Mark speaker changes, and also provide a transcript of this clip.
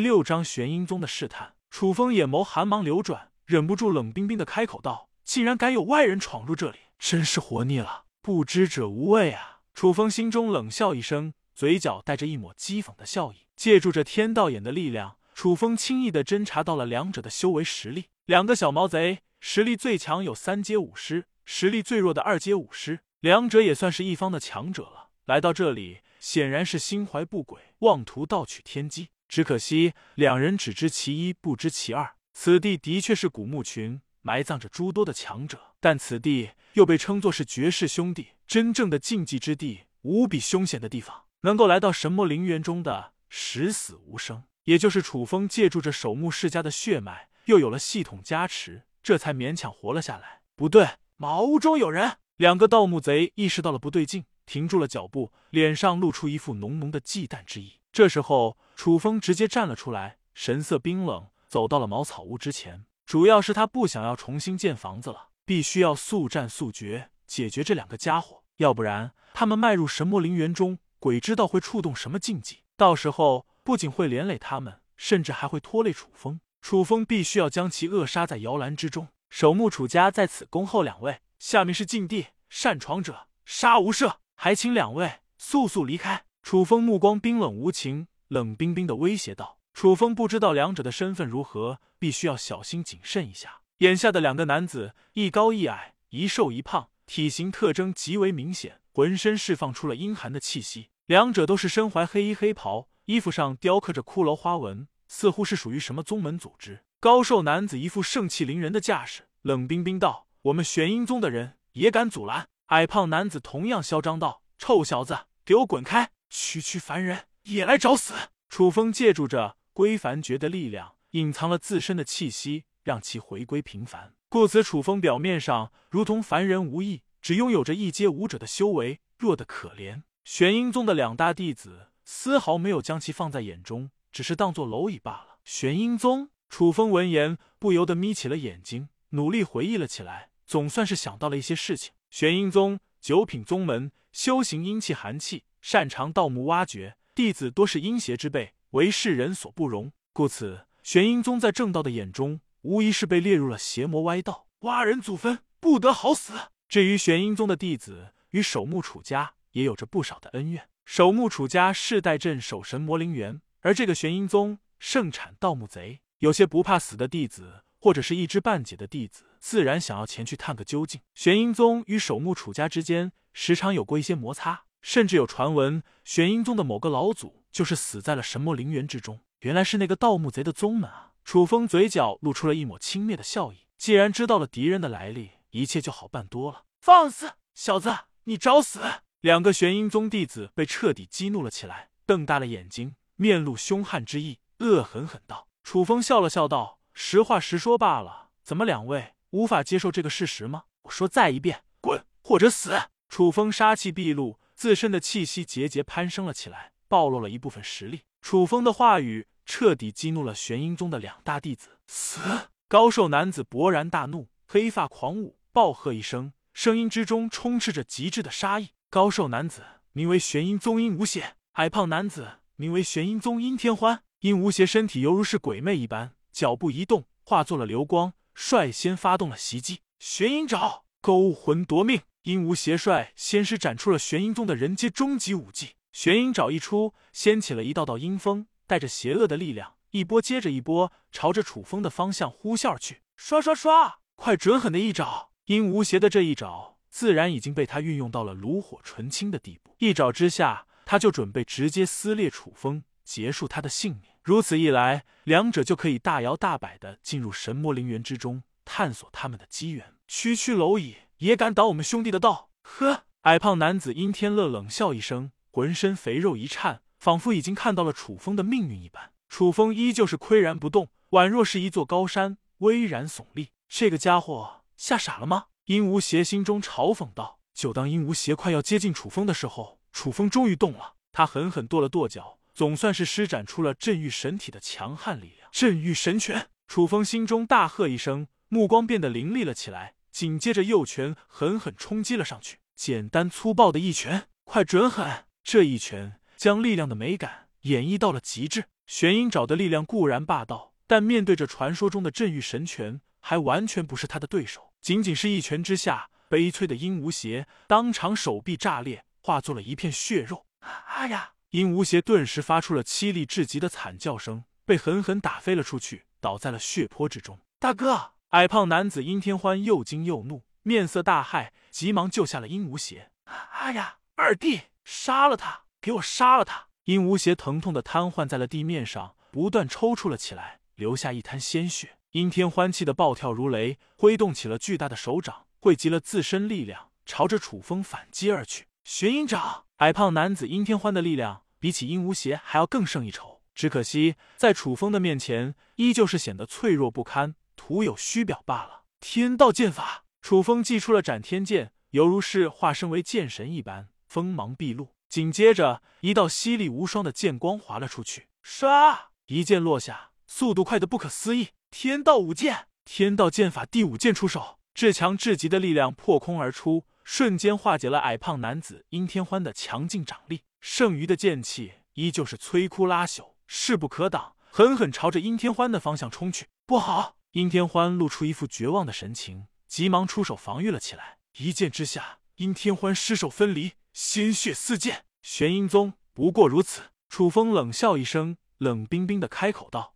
Speaker 1: 六章玄阴宗的试探。楚风眼眸寒芒流转，忍不住冷冰冰的开口道：“竟然敢有外人闯入这里，真是活腻了！不知者无畏啊！”楚风心中冷笑一声，嘴角带着一抹讥讽的笑意。借助着天道眼的力量，楚风轻易的侦查到了两者的修为实力。两个小毛贼，实力最强有三阶武师，实力最弱的二阶武师，两者也算是一方的强者了。来到这里，显然是心怀不轨，妄图盗取天机。只可惜两人只知其一，不知其二。此地的确是古墓群，埋葬着诸多的强者，但此地又被称作是绝世兄弟，真正的禁忌之地，无比凶险的地方。能够来到神魔陵园中的，十死无生。也就是楚风借助着守墓世家的血脉，又有了系统加持，这才勉强活了下来。不对，茅屋中有人！两个盗墓贼意识到了不对劲。停住了脚步，脸上露出一副浓浓的忌惮之意。这时候，楚风直接站了出来，神色冰冷，走到了茅草屋之前。主要是他不想要重新建房子了，必须要速战速决，解决这两个家伙，要不然他们迈入神魔陵园中，鬼知道会触动什么禁忌，到时候不仅会连累他们，甚至还会拖累楚风。楚风必须要将其扼杀在摇篮之中。守墓楚家在此恭候两位，下面是禁地，擅闯者杀无赦。还请两位速速离开！楚风目光冰冷无情，冷冰冰的威胁道：“楚风不知道两者的身份如何，必须要小心谨慎一下。眼下的两个男子，一高一矮，一瘦一胖，体型特征极为明显，浑身释放出了阴寒的气息。两者都是身怀黑衣黑袍，衣服上雕刻着骷髅花纹，似乎是属于什么宗门组织。高瘦男子一副盛气凌人的架势，冷冰冰道：‘我们玄阴宗的人也敢阻拦？’”矮胖男子同样嚣张道：“臭小子，给我滚开！区区凡人也来找死！”楚风借助着归凡诀的力量，隐藏了自身的气息，让其回归平凡。故此，楚风表面上如同凡人无异，只拥有着一阶武者的修为，弱得可怜。玄阴宗的两大弟子丝毫没有将其放在眼中，只是当做蝼蚁罢了。玄阴宗，楚风闻言不由得眯起了眼睛，努力回忆了起来，总算是想到了一些事情。玄阴宗九品宗门，修行阴气寒气，擅长盗墓挖掘，弟子多是阴邪之辈，为世人所不容。故此，玄阴宗在正道的眼中，无疑是被列入了邪魔歪道，挖人祖坟，不得好死。至于玄阴宗的弟子，与守墓楚家也有着不少的恩怨。守墓楚家世代镇守神魔陵园，而这个玄阴宗盛产盗墓贼，有些不怕死的弟子。或者是一知半解的弟子，自然想要前去探个究竟。玄阴宗与守墓楚家之间时常有过一些摩擦，甚至有传闻，玄阴宗的某个老祖就是死在了神魔陵园之中。原来是那个盗墓贼的宗门啊！楚风嘴角露出了一抹轻蔑的笑意。既然知道了敌人的来历，一切就好办多了。放肆，小子，你找死！两个玄阴宗弟子被彻底激怒了起来，瞪大了眼睛，面露凶悍之意，恶狠狠道：“楚风笑了笑道。”实话实说罢了，怎么两位无法接受这个事实吗？我说再一遍，滚或者死！楚风杀气毕露，自身的气息节节攀升了起来，暴露了一部分实力。楚风的话语彻底激怒了玄阴宗的两大弟子。死！高瘦男子勃然大怒，黑发狂舞，暴喝一声，声音之中充斥着极致的杀意。高瘦男子名为玄阴宗阴无邪，矮胖男子名为玄阴宗阴天欢。阴无邪身体犹如是鬼魅一般。脚步一动，化作了流光，率先发动了袭击。玄阴爪，勾魂夺命！阴无邪率先师展出了玄阴宗的人阶终极武技。玄阴爪一出，掀起了一道道阴风，带着邪恶的力量，一波接着一波，朝着楚风的方向呼啸而去。刷刷刷！快准狠的一爪！阴无邪的这一爪，自然已经被他运用到了炉火纯青的地步。一爪之下，他就准备直接撕裂楚风，结束他的性命。如此一来，两者就可以大摇大摆的进入神魔陵园之中，探索他们的机缘。区区蝼蚁也敢挡我们兄弟的道？呵！矮胖男子阴天乐冷笑一声，浑身肥肉一颤，仿佛已经看到了楚风的命运一般。楚风依旧是岿然不动，宛若是一座高山，巍然耸立。这个家伙吓傻了吗？阴无邪心中嘲讽道。就当阴无邪快要接近楚风的时候，楚风终于动了，他狠狠跺了跺脚。总算是施展出了镇狱神体的强悍力量，镇狱神拳！楚风心中大喝一声，目光变得凌厉了起来，紧接着右拳狠狠冲击了上去。简单粗暴的一拳，快准狠！这一拳将力量的美感演绎到了极致。玄阴爪的力量固然霸道，但面对着传说中的镇狱神拳，还完全不是他的对手。仅仅是一拳之下，悲催的殷无邪当场手臂炸裂，化作了一片血肉。哎呀！殷无邪顿时发出了凄厉至极的惨叫声，被狠狠打飞了出去，倒在了血泊之中。大哥，矮胖男子殷天欢又惊又怒，面色大骇，急忙救下了殷无邪。哎呀，二弟，杀了他！给我杀了他！鹦鹉邪疼痛的瘫痪在了地面上，不断抽搐了起来，留下一滩鲜血。殷天欢气得暴跳如雷，挥动起了巨大的手掌，汇集了自身力量，朝着楚风反击而去。玄阴掌！矮胖男子殷天欢的力量比起殷无邪还要更胜一筹，只可惜在楚风的面前，依旧是显得脆弱不堪，徒有虚表罢了。天道剑法，楚风祭出了斩天剑，犹如是化身为剑神一般，锋芒毕露。紧接着，一道犀利无双的剑光划了出去，唰，一剑落下，速度快得不可思议。天道五剑，天道剑法第五剑出手，至强至极的力量破空而出。瞬间化解了矮胖男子殷天欢的强劲掌力，剩余的剑气依旧是摧枯拉朽，势不可挡，狠狠朝着殷天欢的方向冲去。不好！殷天欢露出一副绝望的神情，急忙出手防御了起来。一剑之下，殷天欢尸首分离，鲜血四溅。玄阴宗不过如此。楚风冷笑一声，冷冰冰的开口道：“